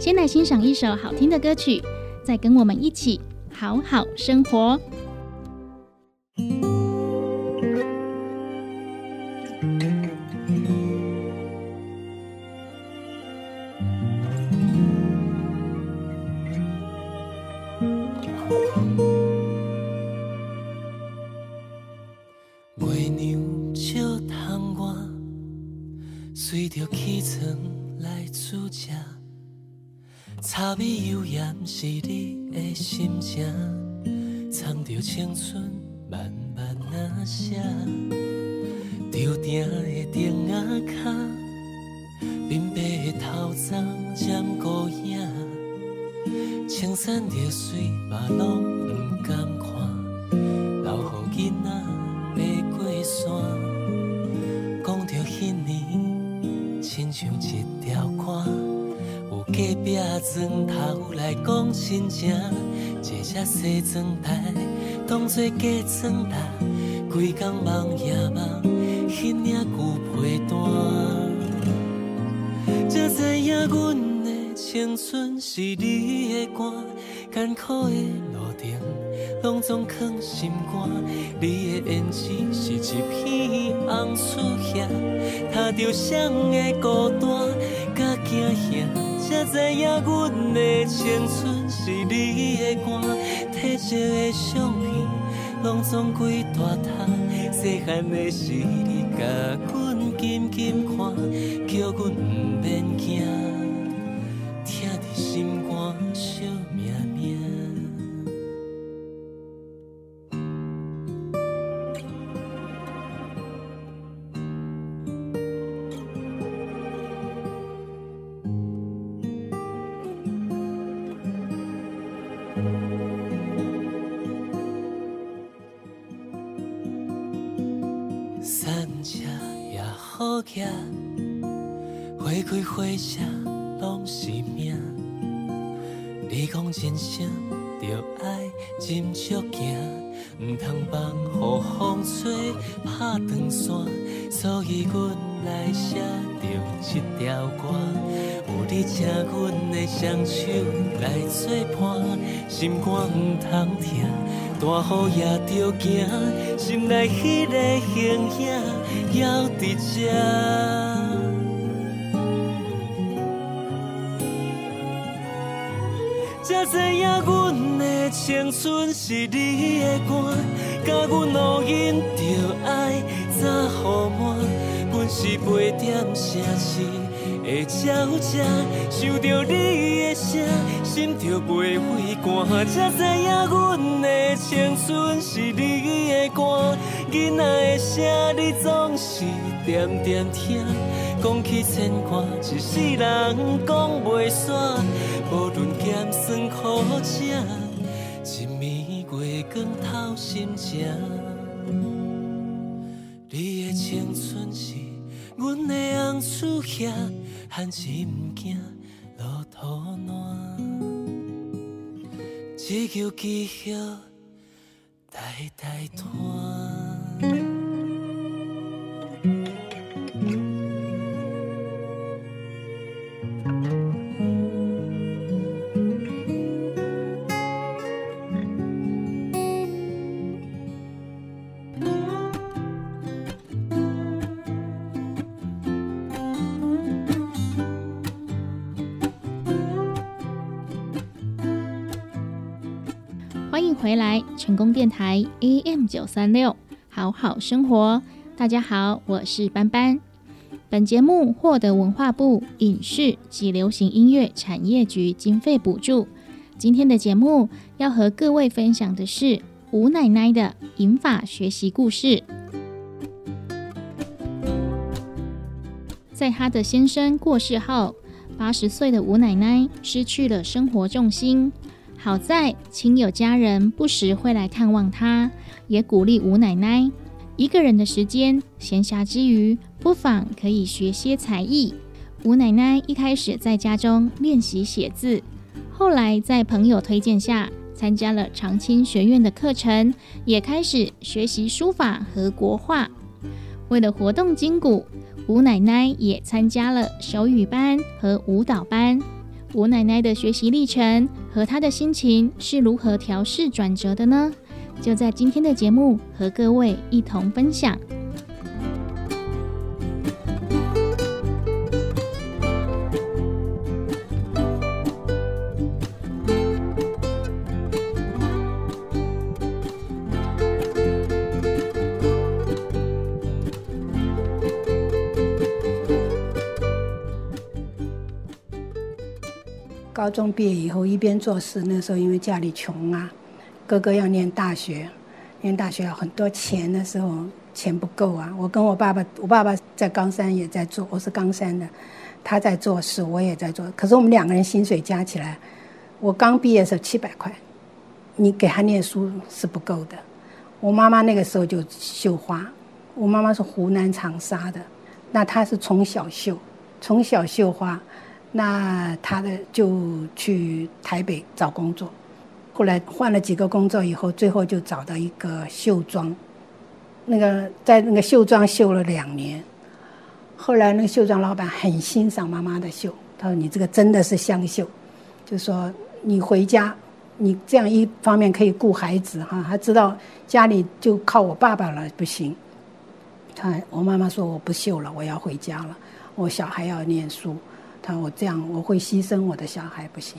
先来欣赏一首好听的歌曲，再跟我们一起好好生活。月娘照窗外，随着起床来煮食。茶味悠扬是你的心情，藏着青春慢慢那写。吊顶的灯仔脚，鬓白的头鬃渐孤影，青山绿水嘛拢不敢看，留予囡仔壁砖头来讲亲情，坐只西装台当作假装台，规工梦夜梦，彼领旧被单。才知影阮的青春是你的歌，艰苦的路程拢总藏心肝。你的胭脂是一片红树叶，踏着谁的孤单，甲惊吓。才知影，阮的青春是你的歌，褪色的相片，拢总归大塔。细汉的时，你甲阮紧紧看，叫阮毋免惊，疼在心肝。命花开花谢拢是命。你讲人生着爱斟酌行，毋通放雨风吹拍断线。所以阮来写着一条歌，有你请阮的双手来作伴，心肝毋通疼。大雨也着行，心内迄个形影还伫遮。才知影阮的青春是你的歌，甲阮路引着爱早互满，阮是陪点城市的鸟只，想着你的声，心就袂畏寒。才知影阮的青春是你的歌，囡仔的声你总是点点听，讲起牵挂，一世人讲袂煞。无论咸酸苦涩，一暝月光透心情。你的青春是阮的红厝兄，汉子毋惊落土烂，只求记忆代代传。回来，成功电台 AM 九三六，好好生活。大家好，我是班班。本节目获得文化部影视及流行音乐产业局经费补助。今天的节目要和各位分享的是吴奶奶的银发学习故事。在她的先生过世后，八十岁的吴奶奶失去了生活重心。好在亲友家人不时会来看望她，也鼓励吴奶奶一个人的时间闲暇之余，不妨可以学些才艺。吴奶奶一开始在家中练习写字，后来在朋友推荐下，参加了长青学院的课程，也开始学习书法和国画。为了活动筋骨，吴奶奶也参加了手语班和舞蹈班。我奶奶的学习历程和她的心情是如何调试转折的呢？就在今天的节目和各位一同分享。高中毕业以后，一边做事，那时候因为家里穷啊，哥哥要念大学，念大学要很多钱那时候，钱不够啊。我跟我爸爸，我爸爸在冈山也在做，我是冈山的，他在做事，我也在做。可是我们两个人薪水加起来，我刚毕业的时候七百块，你给他念书是不够的。我妈妈那个时候就绣花，我妈妈是湖南长沙的，那她是从小绣，从小绣花。那他的就去台北找工作，后来换了几个工作以后，最后就找到一个绣庄，那个在那个绣庄绣了两年，后来那个绣庄老板很欣赏妈妈的绣，他说你这个真的是香绣，就说你回家，你这样一方面可以顾孩子哈，他知道家里就靠我爸爸了不行，他我妈妈说我不绣了，我要回家了，我小孩要念书。他说：“我这样我会牺牲我的小孩，不行。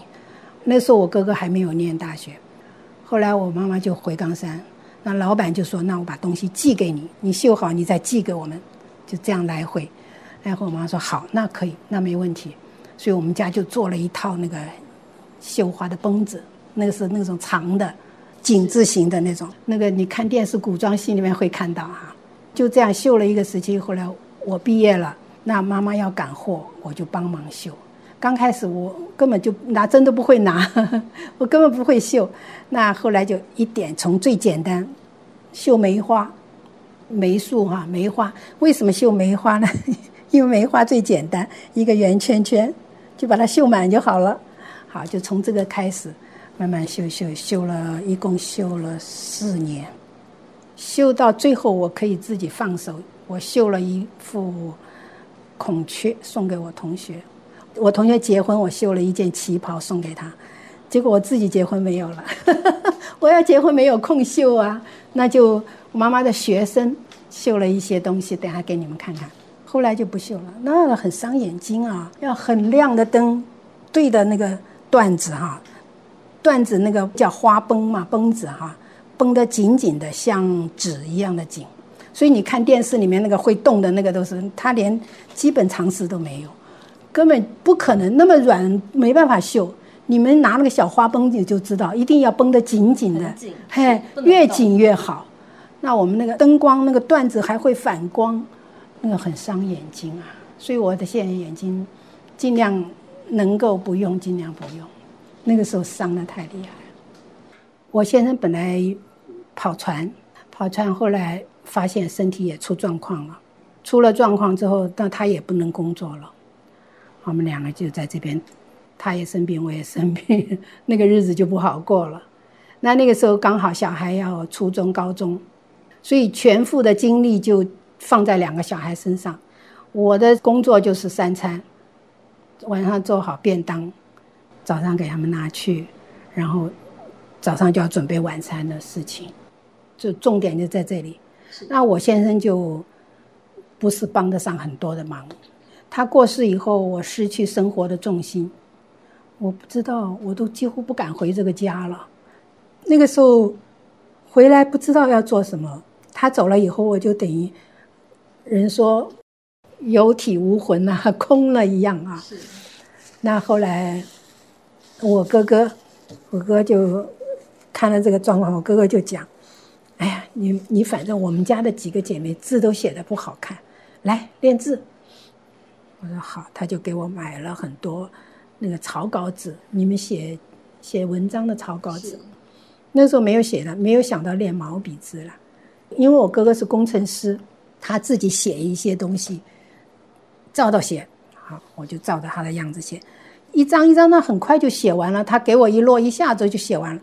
那时候我哥哥还没有念大学，后来我妈妈就回冈山，那老板就说：‘那我把东西寄给你，你绣好你再寄给我们。’就这样来回。然后我妈说：‘好，那可以，那没问题。’所以我们家就做了一套那个绣花的绷子，那个是那种长的井字形的那种，那个你看电视古装戏里面会看到哈。就这样绣了一个时期，后来我毕业了，那妈妈要赶货，我就帮忙绣。刚开始我根本就拿针都不会拿，我根本不会绣。那后来就一点从最简单，绣梅花，梅树哈梅花。为什么绣梅花呢？因为梅花最简单，一个圆圈圈，就把它绣满就好了。好，就从这个开始，慢慢绣绣绣了一共绣了四年。绣到最后，我可以自己放手。我绣了一副孔雀送给我同学，我同学结婚，我绣了一件旗袍送给他。结果我自己结婚没有了，我要结婚没有空绣啊，那就妈妈的学生绣了一些东西，等下给你们看看。后来就不绣了，那很伤眼睛啊，要很亮的灯对着那个缎子哈，缎子那个叫花绷嘛，绷子哈。绷得紧紧的，像纸一样的紧，所以你看电视里面那个会动的那个都是他连基本常识都没有，根本不可能那么软，没办法绣。你们拿那个小花绷，你就知道，一定要绷得紧紧的，嘿，越紧越好。那我们那个灯光那个缎子还会反光，那个很伤眼睛啊。所以我的现在眼睛尽量能够不用，尽量不用。那个时候伤的太厉害。我先生本来跑船，跑船后来发现身体也出状况了，出了状况之后，那他也不能工作了，我们两个就在这边，他也生病，我也生病，那个日子就不好过了。那那个时候刚好小孩要初中、高中，所以全副的精力就放在两个小孩身上。我的工作就是三餐，晚上做好便当，早上给他们拿去，然后。早上就要准备晚餐的事情，就重点就在这里。那我先生就不是帮得上很多的忙。他过世以后，我失去生活的重心，我不知道，我都几乎不敢回这个家了。那个时候回来不知道要做什么。他走了以后，我就等于人说有体无魂呐，空了一样啊。那后来我哥哥，我哥就。看了这个状况，我哥哥就讲：“哎呀，你你反正我们家的几个姐妹字都写的不好看，来练字。”我说好，他就给我买了很多那个草稿纸，你们写写文章的草稿纸。那时候没有写的，没有想到练毛笔字了，因为我哥哥是工程师，他自己写一些东西，照着写。好，我就照着他的样子写，一张一张的很快就写完了。他给我一摞，一下子就写完了。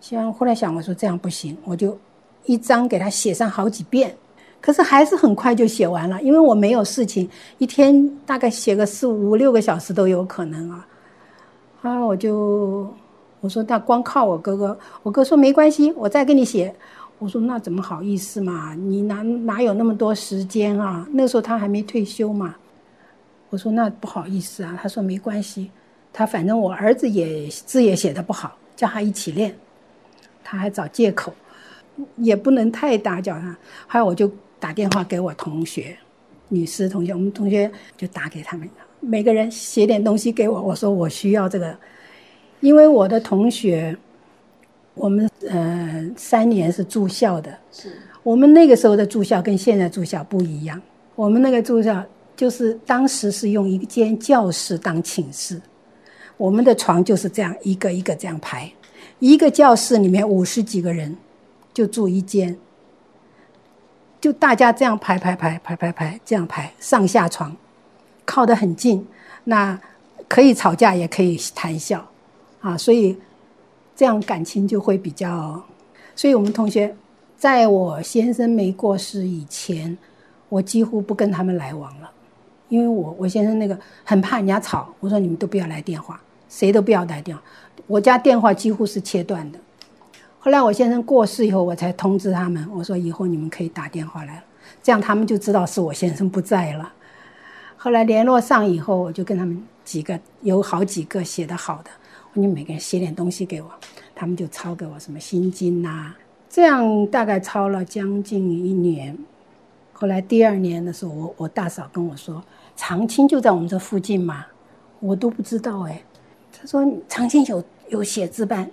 写完后来想，我说这样不行，我就一张给他写上好几遍，可是还是很快就写完了，因为我没有事情，一天大概写个四五六个小时都有可能啊。啊，我就我说那光靠我哥哥，我哥说没关系，我再给你写。我说那怎么好意思嘛，你哪哪有那么多时间啊？那时候他还没退休嘛。我说那不好意思啊，他说没关系，他反正我儿子也字也写的不好，叫他一起练。他还找借口，也不能太打搅他。后来我就打电话给我同学，女士同学，我们同学就打给他们，每个人写点东西给我。我说我需要这个，因为我的同学，我们呃三年是住校的，是我们那个时候的住校跟现在住校不一样。我们那个住校就是当时是用一间教室当寝室，我们的床就是这样一个一个这样排。一个教室里面五十几个人，就住一间，就大家这样排排排排排排这样排上下床，靠得很近，那可以吵架也可以谈笑，啊，所以这样感情就会比较。所以我们同学，在我先生没过世以前，我几乎不跟他们来往了，因为我我先生那个很怕人家吵，我说你们都不要来电话，谁都不要来电话。我家电话几乎是切断的。后来我先生过世以后，我才通知他们，我说以后你们可以打电话来了，这样他们就知道是我先生不在了。后来联络上以后，我就跟他们几个有好几个写的好的，你每个人写点东西给我，他们就抄给我什么心经呐，这样大概抄了将近一年。后来第二年的时候，我我大嫂跟我说，长青就在我们这附近嘛，我都不知道哎。他说长青有有写字班，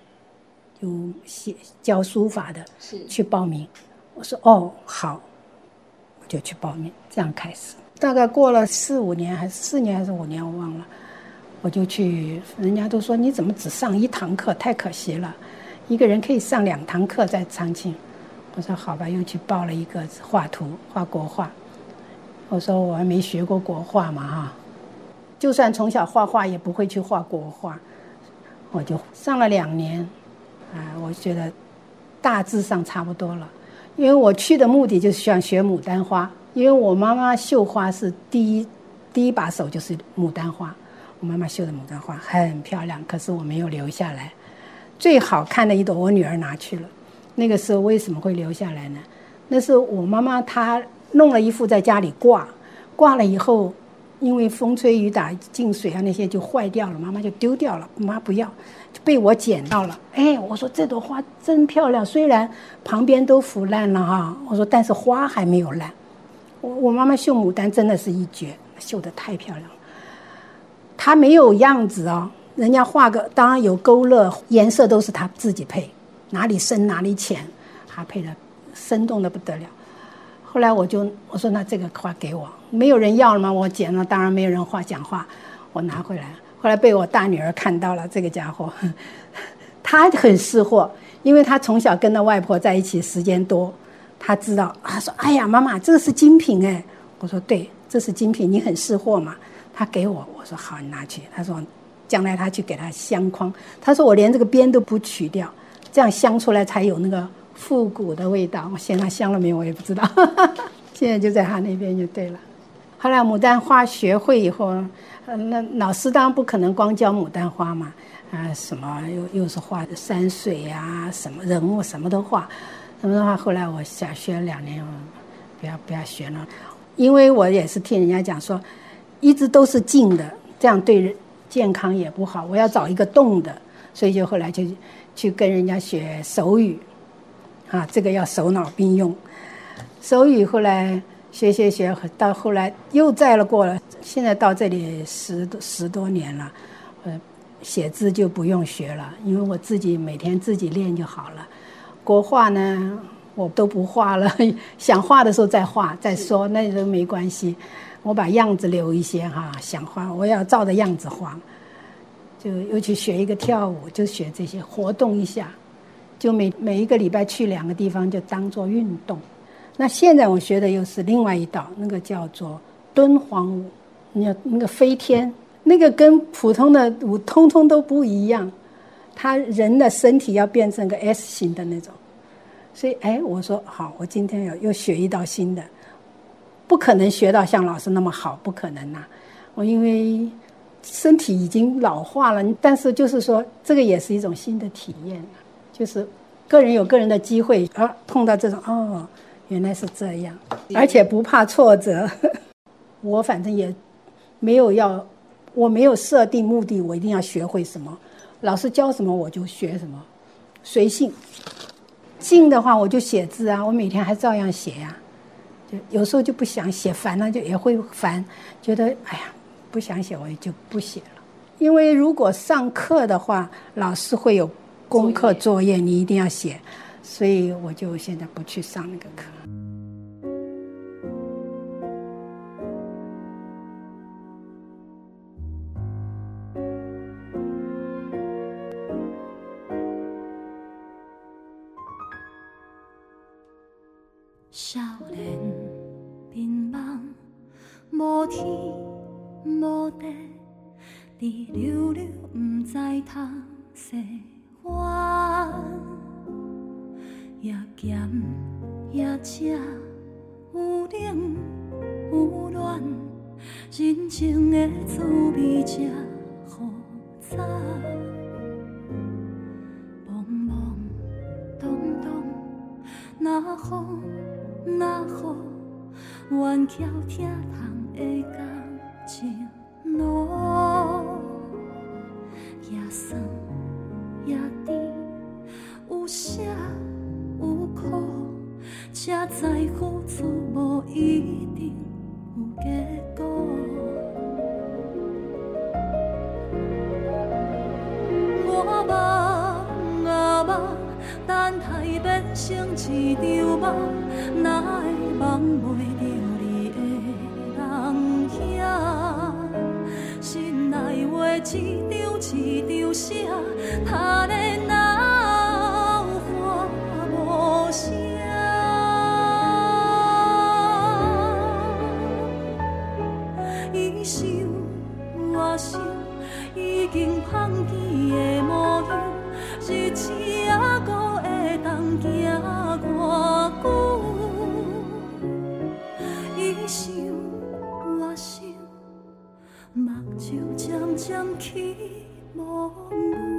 有写教书法的，是去报名。我说哦好，我就去报名，这样开始。大概过了四五年，还是四年还是五年，我忘了。我就去，人家都说你怎么只上一堂课，太可惜了。一个人可以上两堂课在长庆。我说好吧，又去报了一个画图，画国画。我说我还没学过国画嘛哈，就算从小画画也不会去画国画。我就上了两年，啊，我觉得大致上差不多了。因为我去的目的就是想学牡丹花，因为我妈妈绣花是第一第一把手就是牡丹花，我妈妈绣的牡丹花很漂亮，可是我没有留下来。最好看的一朵我女儿拿去了，那个时候为什么会留下来呢？那是我妈妈她弄了一副在家里挂，挂了以后，因为风吹雨打进水啊那些就坏掉了，妈妈就丢掉了，妈不要。被我捡到了，哎，我说这朵花真漂亮，虽然旁边都腐烂了哈，我说但是花还没有烂。我我妈妈绣牡丹真的是一绝，绣的太漂亮了。她没有样子哦，人家画个当然有勾勒，颜色都是她自己配，哪里深哪里浅，她配的生动的不得了。后来我就我说那这个花给我，没有人要了吗？我捡了，当然没有人画讲话，我拿回来。后来被我大女儿看到了，这个家伙，他很识货，因为他从小跟着外婆在一起时间多，他知道。他说：“哎呀，妈妈，这个是精品哎。”我说：“对，这是精品，你很识货嘛。”他给我，我说：“好，你拿去。”他说：“将来他去给他镶框。”他说：“我连这个边都不取掉，这样镶出来才有那个复古的味道。”我嫌他镶了没有，我也不知道。现在就在他那边就对了。后来牡丹花学会以后。那老师当然不可能光教牡丹花嘛，啊，什么又又是画山水呀，什么人物什么都画，什么的话，后来我想学两年，不要不要学了，因为我也是听人家讲说，一直都是静的，这样对健康也不好，我要找一个动的，所以就后来就去跟人家学手语，啊，这个要手脑并用，手语后来。学学学，到后来又在了过了，现在到这里十十多年了，呃，写字就不用学了，因为我自己每天自己练就好了。国画呢，我都不画了，想画的时候再画再说，那都没关系。我把样子留一些哈，想画我要照着样子画。就又去学一个跳舞，就学这些活动一下，就每每一个礼拜去两个地方，就当做运动。那现在我学的又是另外一道，那个叫做敦煌舞，你要那个飞天，那个跟普通的舞通通都不一样，他人的身体要变成个 S 型的那种，所以哎，我说好，我今天要又学一道新的，不可能学到像老师那么好，不可能呐，我因为身体已经老化了，但是就是说这个也是一种新的体验，就是个人有个人的机会，啊碰到这种哦。原来是这样，而且不怕挫折。我反正也没有要，我没有设定目的，我一定要学会什么，老师教什么我就学什么，随性。静的话我就写字啊，我每天还照样写呀。就有时候就不想写，烦了就也会烦，觉得哎呀不想写，我也就不写了。因为如果上课的话，老师会有功课作业，你一定要写。所以我就现在不去上那个课。少年迷茫，无天无地，伫溜溜不知通经放弃的模样，日子还阁会当行偌久？伊想我想，目睭渐渐起雾。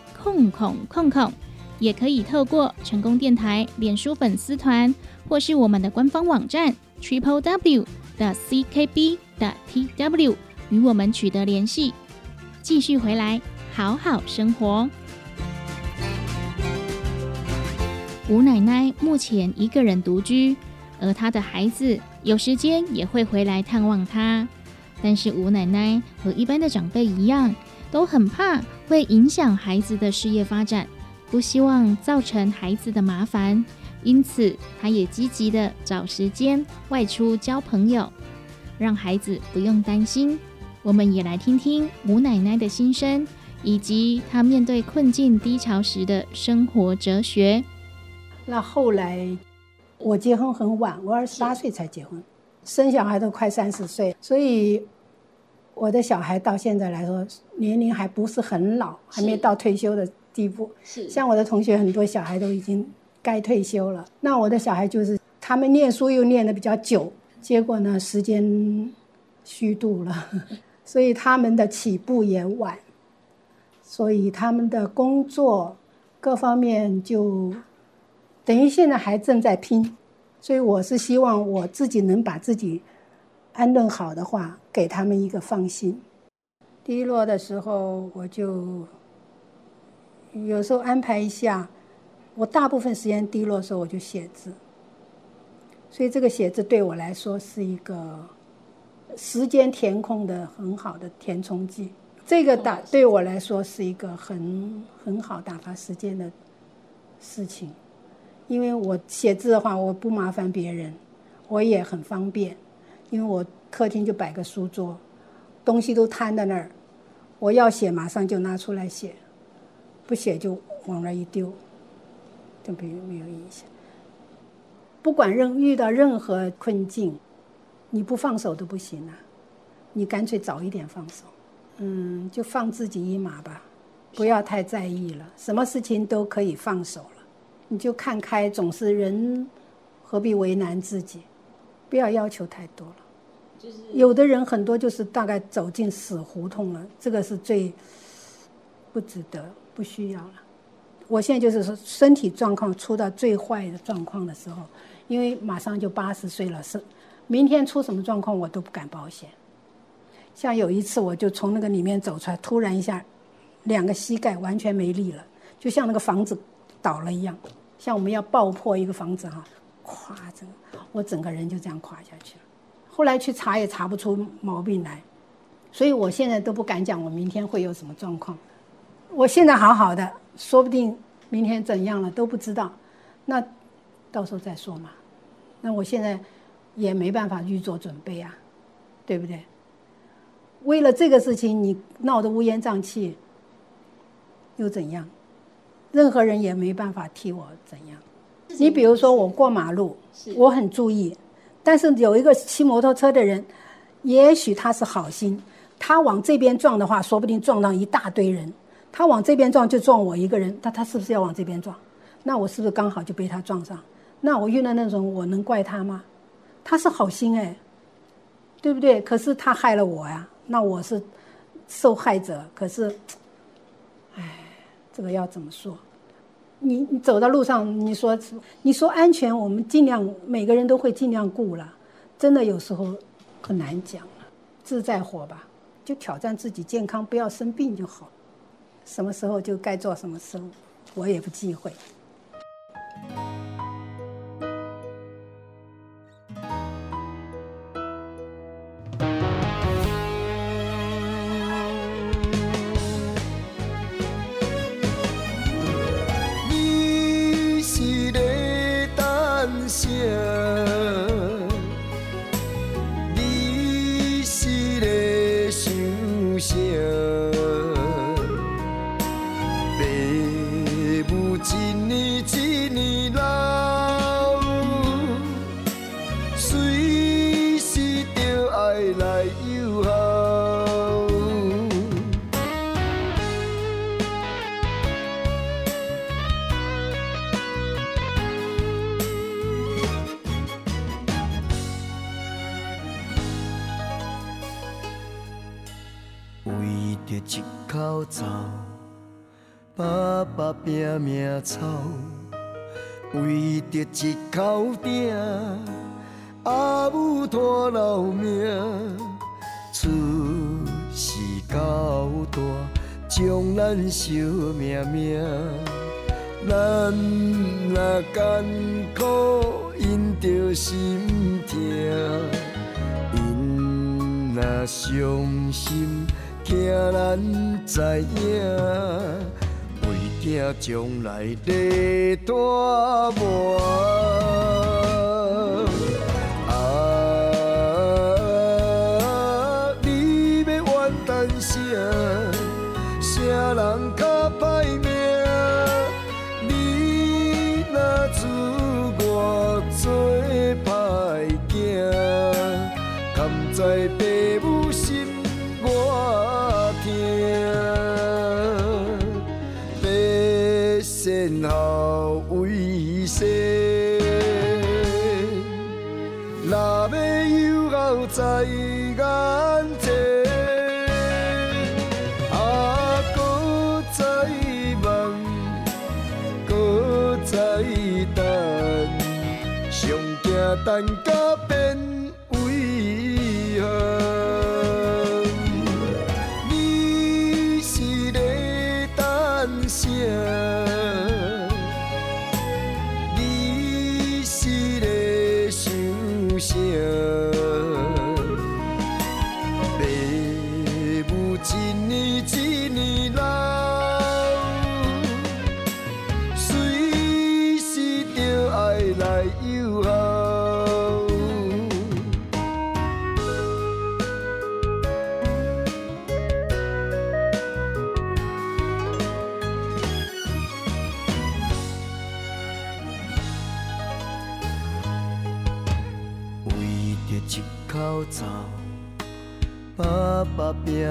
空空空空，也可以透过成功电台脸书粉丝团，或是我们的官方网站 triple w 的 ckb 的 tw 与我们取得联系。继续回来，好好生活。吴奶奶目前一个人独居，而她的孩子有时间也会回来探望她。但是吴奶奶和一般的长辈一样，都很怕会影响孩子的事业发展，不希望造成孩子的麻烦，因此他也积极的找时间外出交朋友，让孩子不用担心。我们也来听听吴奶奶的心声，以及她面对困境低潮时的生活哲学。那后来我结婚很晚，我二十八岁才结婚，生小孩都快三十岁，所以我的小孩到现在来说年龄还不是很老，还没到退休的地步。是像我的同学很多小孩都已经该退休了，那我的小孩就是他们念书又念的比较久，结果呢时间虚度了，所以他们的起步也晚，所以他们的工作各方面就等于现在还正在拼，所以我是希望我自己能把自己安顿好的话，给他们一个放心。低落的时候，我就有时候安排一下。我大部分时间低落的时候，我就写字。所以这个写字对我来说是一个时间填空的很好的填充剂。这个打对我来说是一个很很好打发时间的事情，因为我写字的话，我不麻烦别人，我也很方便，因为我客厅就摆个书桌，东西都摊在那儿，我要写马上就拿出来写，不写就往那一丢，就没没有影响。不管任遇到任何困境，你不放手都不行啊，你干脆早一点放手。嗯，就放自己一马吧，不要太在意了，什么事情都可以放手了，你就看开，总是人何必为难自己，不要要求太多了。有的人很多就是大概走进死胡同了，这个是最不值得、不需要了。我现在就是说，身体状况出到最坏的状况的时候，因为马上就八十岁了，是明天出什么状况我都不敢保险。像有一次，我就从那个里面走出来，突然一下，两个膝盖完全没力了，就像那个房子倒了一样，像我们要爆破一个房子哈，垮，整我整个人就这样垮下去了。后来去查也查不出毛病来，所以我现在都不敢讲我明天会有什么状况。我现在好好的，说不定明天怎样了都不知道，那到时候再说嘛。那我现在也没办法预做准备啊，对不对？为了这个事情，你闹得乌烟瘴气，又怎样？任何人也没办法替我怎样。你比如说，我过马路，我很注意，但是有一个骑摩托车的人，也许他是好心，他往这边撞的话，说不定撞到一大堆人。他往这边撞就撞我一个人，他他是不是要往这边撞？那我是不是刚好就被他撞上？那我遇到那种，我能怪他吗？他是好心哎，对不对？可是他害了我呀。那我是受害者，可是，唉，这个要怎么说？你你走到路上，你说你说安全，我们尽量每个人都会尽量顾了。真的有时候很难讲了，自在活吧，就挑战自己健康，不要生病就好。什么时候就该做什么事，我也不忌讳。着一口鼎，阿母拖老命。出世到大，将咱惜命命。咱若艰苦，因着心疼。因若伤心，惊咱知影，为囝将来咧人较歹命？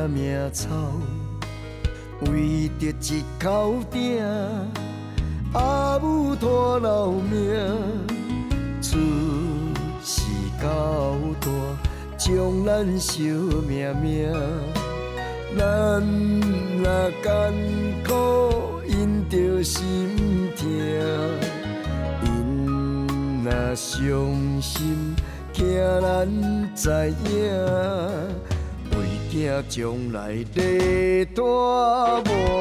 拼命操；为着一口鼎，阿母拖老命。出世到大，将咱惜命命。咱若艰苦，因着心痛。因若伤心，惊咱知影，为囝将来日大磨。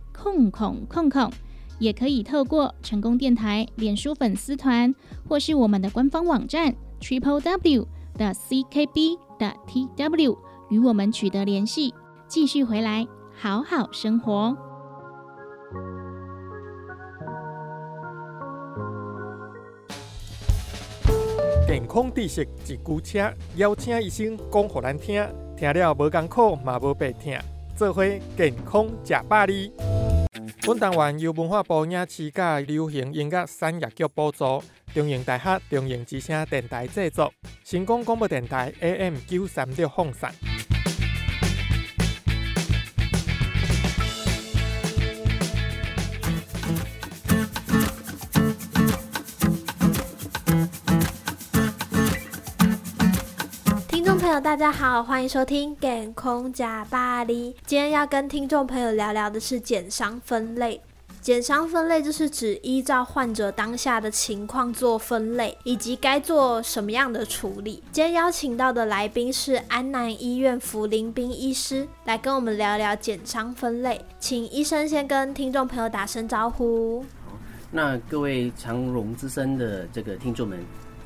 空空空空，也可以透过成功电台脸书粉丝团，或是我们的官方网站 triple w 的 ckb 的 tw 与我们取得联系。继续回来，好好生活。健康知识一句车，邀请医生讲互咱听，听了无艰苦嘛无白听，做伙健康食百里。本单元由文化部影视甲流行音乐产业局补助，中影大学中影之声电台制作，成功广播电台 AM 九三六放送。友，大家好，欢迎收听《健空假巴黎》。今天要跟听众朋友聊聊的是减伤分类。减伤分类就是指依照患者当下的情况做分类，以及该做什么样的处理。今天邀请到的来宾是安南医院福林斌医师，来跟我们聊聊减伤分类。请医生先跟听众朋友打声招呼。那各位长荣之声的这个听众们，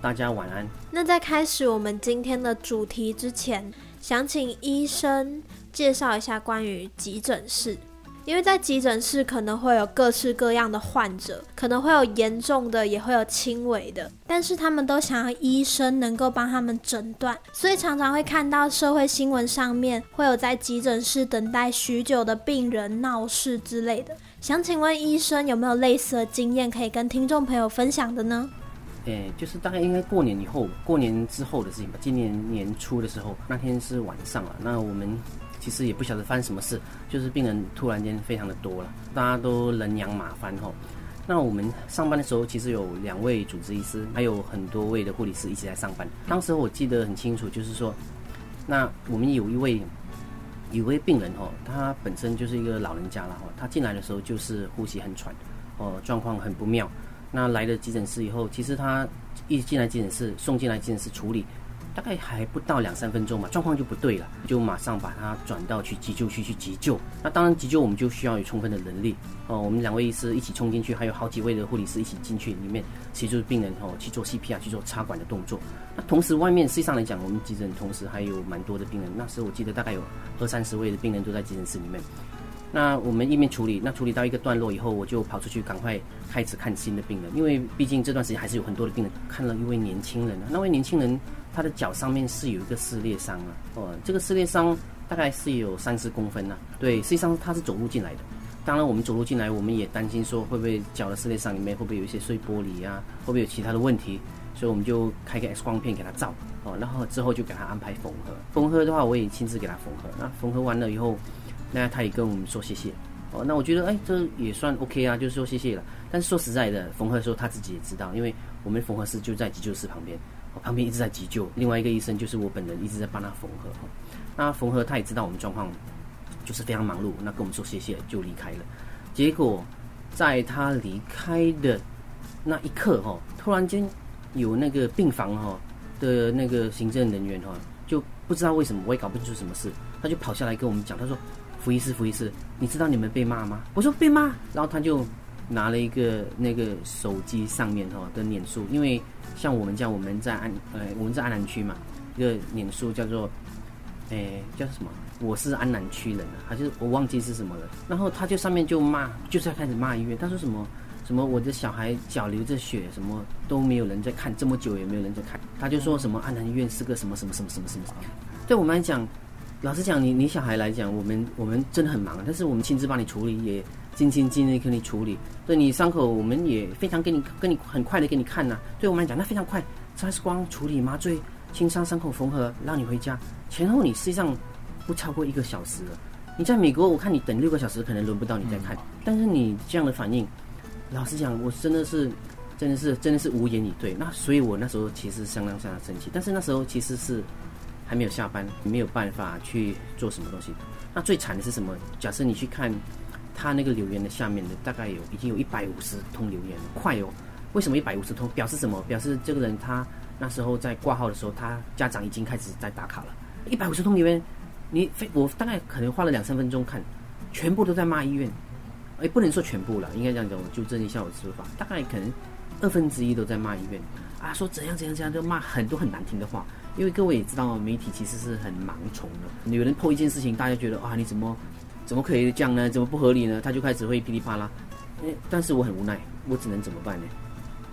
大家晚安。那在开始我们今天的主题之前，想请医生介绍一下关于急诊室。因为在急诊室可能会有各式各样的患者，可能会有严重的，也会有轻微的，但是他们都想要医生能够帮他们诊断，所以常常会看到社会新闻上面会有在急诊室等待许久的病人闹事之类的。想请问医生有没有类似的经验可以跟听众朋友分享的呢？诶，就是大概应该过年以后，过年之后的事情吧。今年年初的时候，那天是晚上了，那我们。其实也不晓得发生什么事，就是病人突然间非常的多了，大家都人仰马翻吼。那我们上班的时候，其实有两位主治医师，还有很多位的护理师一起在上班。当时我记得很清楚，就是说，那我们有一位有位病人吼，他本身就是一个老人家了吼，他进来的时候就是呼吸很喘，哦，状况很不妙。那来了急诊室以后，其实他一进来急诊室，送进来急诊室处理。大概还不到两三分钟嘛，状况就不对了，就马上把他转到去急救区去急救。那当然急救我们就需要有充分的能力哦。我们两位医师一起冲进去，还有好几位的护理师一起进去里面协助病人哦去做 CPR 去做插管的动作。那同时外面实际上来讲，我们急诊同时还有蛮多的病人。那时候我记得大概有二三十位的病人都在急诊室里面。那我们一面处理，那处理到一个段落以后，我就跑出去赶快开始看新的病人，因为毕竟这段时间还是有很多的病人看了一位年轻人。那位年轻人。他的脚上面是有一个撕裂伤啊，哦，这个撕裂伤大概是有三十公分呐。对，实际上他是走路进来的。当然，我们走路进来，我们也担心说会不会脚的撕裂伤里面会不会有一些碎玻璃啊，会不会有其他的问题，所以我们就开个 X 光片给他照，哦，然后之后就给他安排缝合。缝合的话，我也亲自给他缝合。那缝合完了以后，那他也跟我们说谢谢。哦，那我觉得哎，这也算 OK 啊，就是说谢谢了。但是说实在的，缝合的时候他自己也知道，因为我们缝合室就在急救室旁边。旁边一直在急救，另外一个医生就是我本人一直在帮他缝合。那缝合他也知道我们状况，就是非常忙碌，那跟我们说谢谢就离开了。结果在他离开的那一刻哈，突然间有那个病房哈的那个行政人员哈，就不知道为什么我也搞不清楚什么事，他就跑下来跟我们讲，他说：“福医师，福医师，你知道你们被骂吗？”我说：“被骂。”然后他就拿了一个那个手机上面哈的脸书，因为。像我们这样，我们在安，呃，我们在安南区嘛，一个脸书叫做，诶，叫什么？我是安南区人啊，他就我忘记是什么了。然后他就上面就骂，就是要开始骂医院。他说什么什么我的小孩脚流着血，什么都没有人在看，这么久也没有人在看。他就说什么安南医院是个什么什么什么什么什么。对我们来讲，老实讲，你你小孩来讲，我们我们真的很忙，但是我们亲自帮你处理也。尽心尽力给你处理，对你伤口，我们也非常给你跟你很快的给你看呐。对我们来讲，那非常快，X 光处理、麻醉、轻伤、伤口缝合，让你回家，前后你实际上不超过一个小时了。你在美国，我看你等六个小时，可能轮不到你再看。但是你这样的反应，老实讲，我真的是，真的是，真的是无言以对。那所以我那时候其实相当相当生气，但是那时候其实是还没有下班，没有办法去做什么东西。那最惨的是什么？假设你去看。他那个留言的下面的大概有已经有一百五十通留言，快哦！为什么一百五十通？表示什么？表示这个人他那时候在挂号的时候，他家长已经开始在打卡了。一百五十通留言，你非我大概可能花了两三分钟看，全部都在骂医院。哎，不能说全部了，应该这样讲，我纠正一下我的说法。大概可能二分之一都在骂医院啊，说怎样怎样怎样，就骂很多很难听的话。因为各位也知道，媒体其实是很盲从的。有人破一件事情，大家觉得啊，你怎么？怎么可以这样呢？怎么不合理呢？他就开始会噼里啪啦。诶，但是我很无奈，我只能怎么办呢？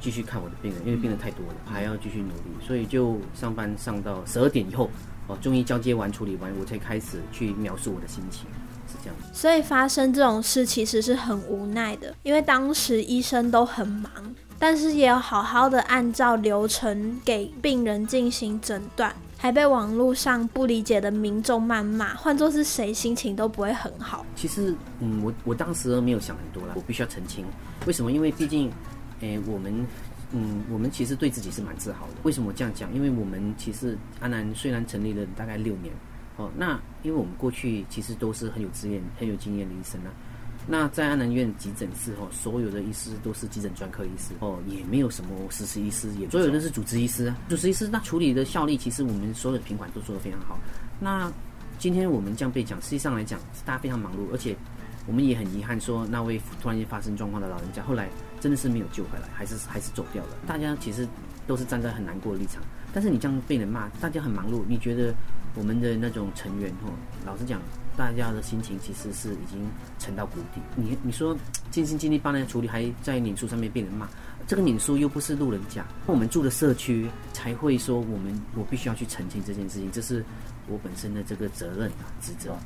继续看我的病人，因为病人太多了，还要继续努力，所以就上班上到十二点以后，哦，终于交接完、处理完，我才开始去描述我的心情，是这样。所以发生这种事其实是很无奈的，因为当时医生都很忙，但是也要好好的按照流程给病人进行诊断。还被网络上不理解的民众谩骂，换作是谁，心情都不会很好。其实，嗯，我我当时没有想很多了，我必须要澄清，为什么？因为毕竟，诶，我们，嗯，我们其实对自己是蛮自豪的。为什么这样讲？因为我们其实安南虽然成立了大概六年，哦，那因为我们过去其实都是很有资源、很有经验的医生啊。那在安南医院急诊室哦，所有的医师都是急诊专科医师哦，也没有什么实习医师，也所有的是主治医师啊。主治医师那处理的效率，其实我们所有的品管都做得非常好。那今天我们这样被讲，实际上来讲，大家非常忙碌，而且我们也很遗憾说，那位突然间发生状况的老人家，后来真的是没有救回来，还是 还是走掉了。大家其实都是站在很难过的立场。但是你这样被人骂，大家很忙碌，你觉得我们的那种成员哦，老实讲，大家的心情其实是已经沉到谷底。你你说尽心尽力帮人家处理，还在脸书上面被人骂，这个脸书又不是路人甲，我们住的社区才会说我们我必须要去澄清这件事情，这是我本身的这个责任啊职责。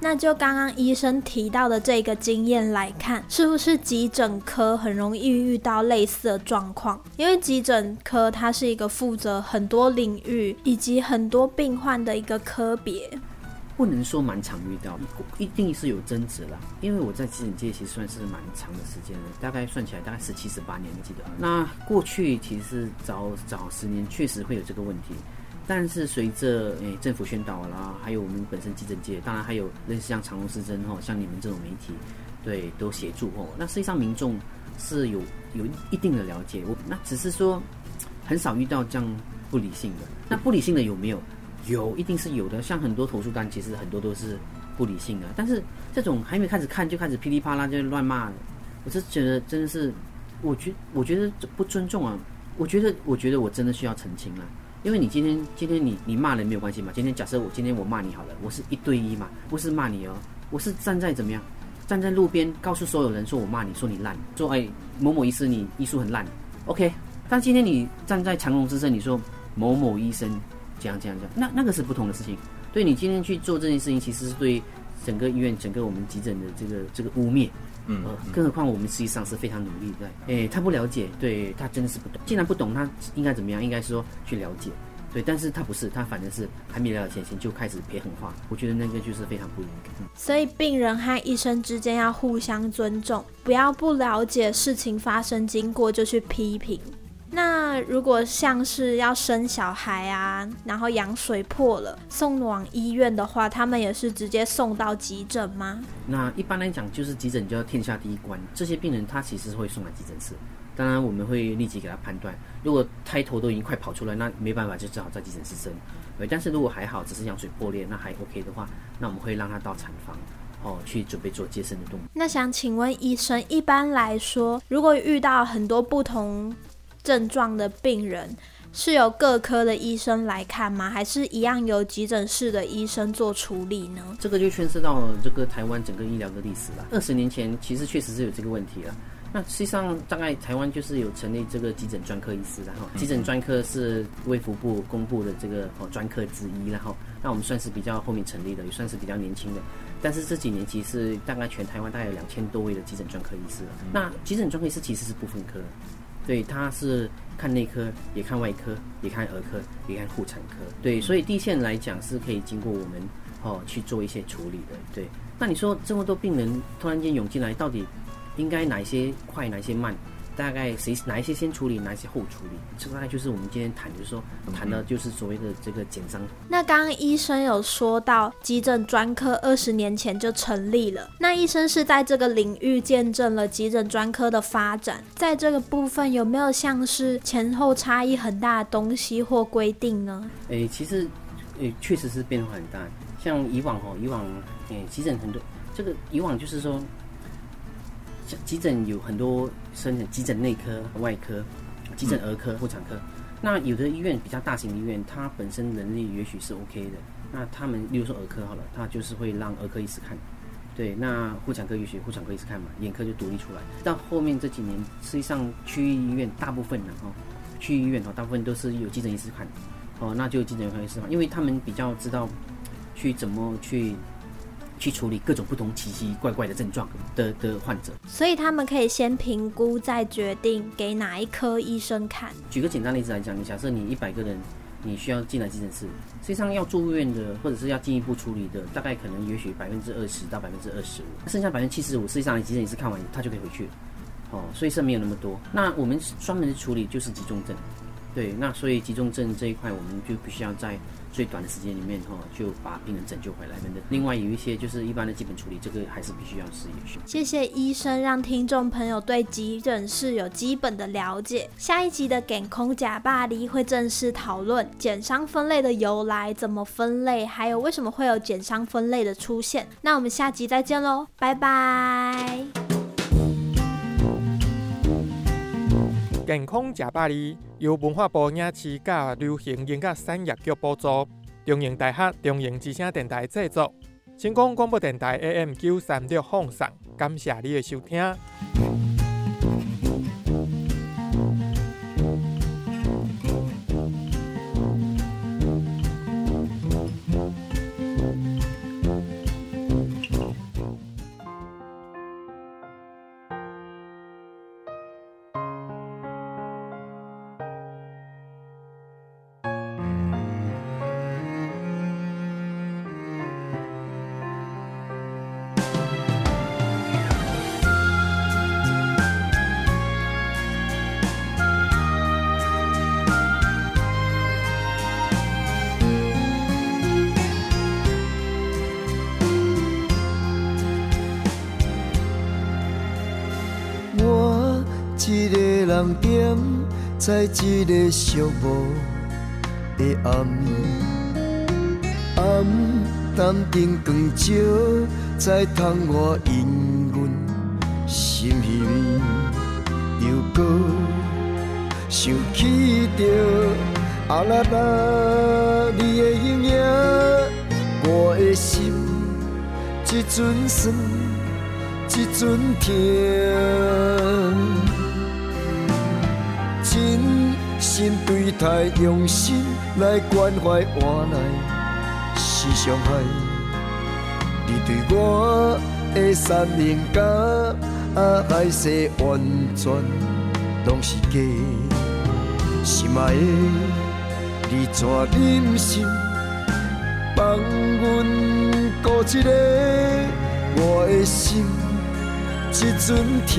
那就刚刚医生提到的这个经验来看，是不是急诊科很容易遇到类似的状况？因为急诊科它是一个负责很多领域以及很多病患的一个科别。不能说蛮常遇到，一定是有争执啦。因为我在急诊界其实算是蛮长的时间了，大概算起来大概十七十八年，记得。那过去其实早早十年确实会有这个问题。但是随着诶政府宣导啦，还有我们本身急诊界，当然还有类似像长隆、失真吼，像你们这种媒体，对，都协助吼。那实际上民众是有有一定的了解，我那只是说很少遇到这样不理性的。那不理性的有没有？有，一定是有的。像很多投诉单，其实很多都是不理性的。但是这种还没开始看就开始噼里啪啦就乱骂，我是觉得真的是，我觉我觉得不尊重啊。我觉得我觉得我真的需要澄清了。因为你今天今天你你骂人没有关系嘛？今天假设我今天我骂你好了，我是一对一嘛，不是骂你哦，我是站在怎么样？站在路边告诉所有人说我骂你说你烂，说哎某某医师你医术很烂，OK。但今天你站在长龙之声，你说某某医生这样这样这样，那那个是不同的事情。对你今天去做这件事情，其实是对整个医院整个我们急诊的这个这个污蔑。嗯，更何况我们实际上是非常努力的。哎，他不了解，对他真的是不懂。既然不懂，他应该怎么样？应该说去了解，对。但是他不是，他反正是还没了解前就开始撇狠话。我觉得那个就是非常不应该。所以病人和医生之间要互相尊重，不要不了解事情发生经过就去批评。那如果像是要生小孩啊，然后羊水破了，送往医院的话，他们也是直接送到急诊吗？那一般来讲，就是急诊就要天下第一关。这些病人他其实会送来急诊室，当然我们会立即给他判断。如果胎头都已经快跑出来，那没办法，就只好在急诊室生。对，但是如果还好，只是羊水破裂，那还 OK 的话，那我们会让他到产房哦去准备做接生的动作。那想请问医生，一般来说，如果遇到很多不同症状的病人是由各科的医生来看吗？还是一样由急诊室的医生做处理呢？这个就牵涉到这个台湾整个医疗的历史了。二十年前其实确实是有这个问题了。那实际上大概台湾就是有成立这个急诊专科医师，然后急诊专科是卫福部公布的这个哦专科之一，然后那我们算是比较后面成立的，也算是比较年轻的。但是这几年其实大概全台湾大概有两千多位的急诊专科医师了。那急诊专科医师其实是不分科。对，他是看内科，也看外科，也看儿科，也看妇产科。对，所以地线来讲是可以经过我们哦去做一些处理的。对，那你说这么多病人突然间涌进来，到底应该哪一些快，哪一些慢？大概谁哪一些先处理，哪一些后处理？这大概就是我们今天谈，就是说谈的就是所谓的这个减伤。那刚刚医生有说到，急诊专科二十年前就成立了。那医生是在这个领域见证了急诊专科的发展，在这个部分有没有像是前后差异很大的东西或规定呢？诶，其实诶确实是变化很大。像以往哦，以往诶急诊很多，这个以往就是说。急诊有很多生急诊内科、外科、急诊儿科、妇产科。那有的医院比较大型的医院，它本身能力也许是 OK 的。那他们，例如说儿科好了，他就是会让儿科医师看。对，那妇产科也许妇产科医师看嘛，眼科就独立出来。到后面这几年，实际上区域医院大部分的哦，区域医院哦，大部分都是有急诊医师看。哦，那就急诊科医师嘛，因为他们比较知道去怎么去。去处理各种不同奇奇怪怪的症状的的患者，所以他们可以先评估，再决定给哪一科医生看。举个简单例子来讲，你假设你一百个人，你需要进来急诊室，实际上要住院的，或者是要进一步处理的，大概可能也许百分之二十到百分之二十五，剩下百分之七十五，实际上你急诊医师看完，他就可以回去。哦，所以是没有那么多。那我们专门的处理就是集中症，对，那所以集中症这一块，我们就必须要在。最短的时间里面哈，就把病人拯救回来。的另外有一些就是一般的基本处理，这个还是必须要试一试。谢谢医生，让听众朋友对急诊室有基本的了解。下一集的《减空假巴黎》会正式讨论减伤分类的由来，怎么分类，还有为什么会有减伤分类的出现。那我们下集再见喽，拜拜。健康食百里由文化部影视甲流行音乐产业局补助，中营大学中营之声电台制作，成功广播电台 AM 九三六放送，感谢你的收听。人点在一个寂寞的暗，暗淡灯光照在窗外引阮心稀微，又搁想起着啊啦啦你的影影，我的心一阵酸。一阵疼，心对待，用心来关怀换来是伤害。你对我的善良甲啊爱惜完全拢是假，心爱的你怎忍心放阮孤一个？我的心。一阵疼，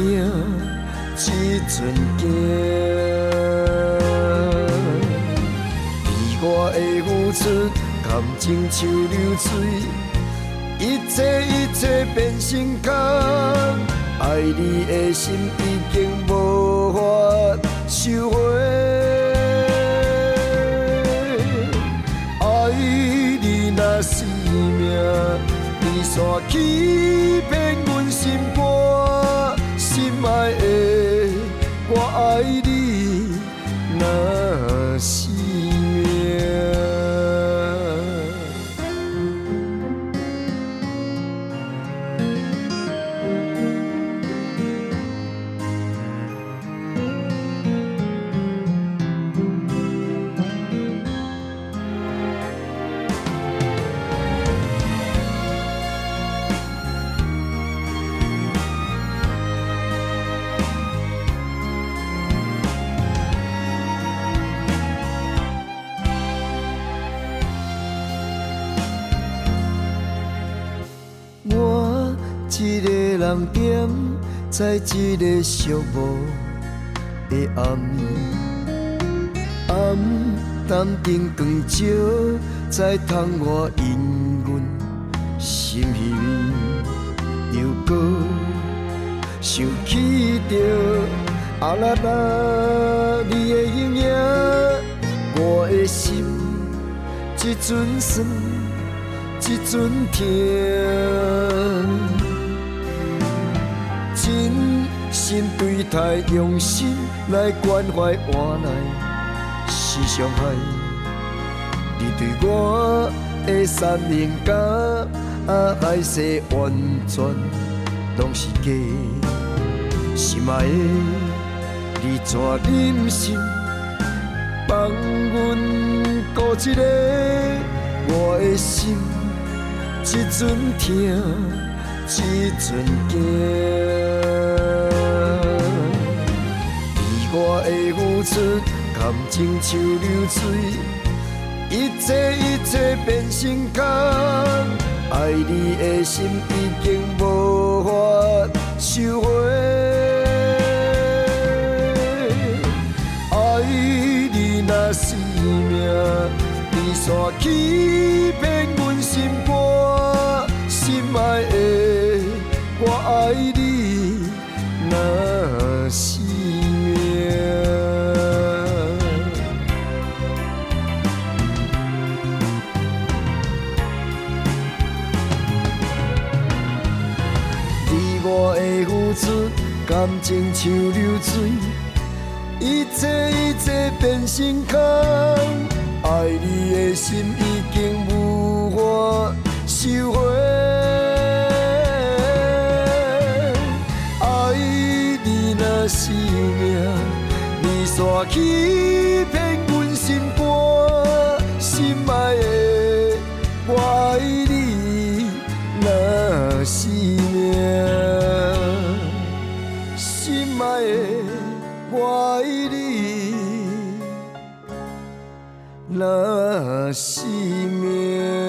一阵惊，我的付出，感情像流水，一切一切变成空。爱你的心已经无法收回，爱你那是命，你煞欺骗阮心肝。心爱的，我爱你，在一个寂寞的暗，暗淡灯光照在窗外引阮心稀微，又搁想起着啊啦啦你的形影，我的心一阵酸。一阵疼，心对待，用心来关怀换来是伤害。你对我的善良甲啊爱惜完全拢是假，心爱的你怎忍心放阮孤一个？我的心。一阵疼，一阵惊，我的付出，感情像流水，一切一切变成空。爱你的心已经无法收回，爱你那是命，你煞欺骗阮心肝。心爱的，我爱你，感情像流水，一切一切变成空，爱你的心已经无法收回。心爱的我爱你那是命。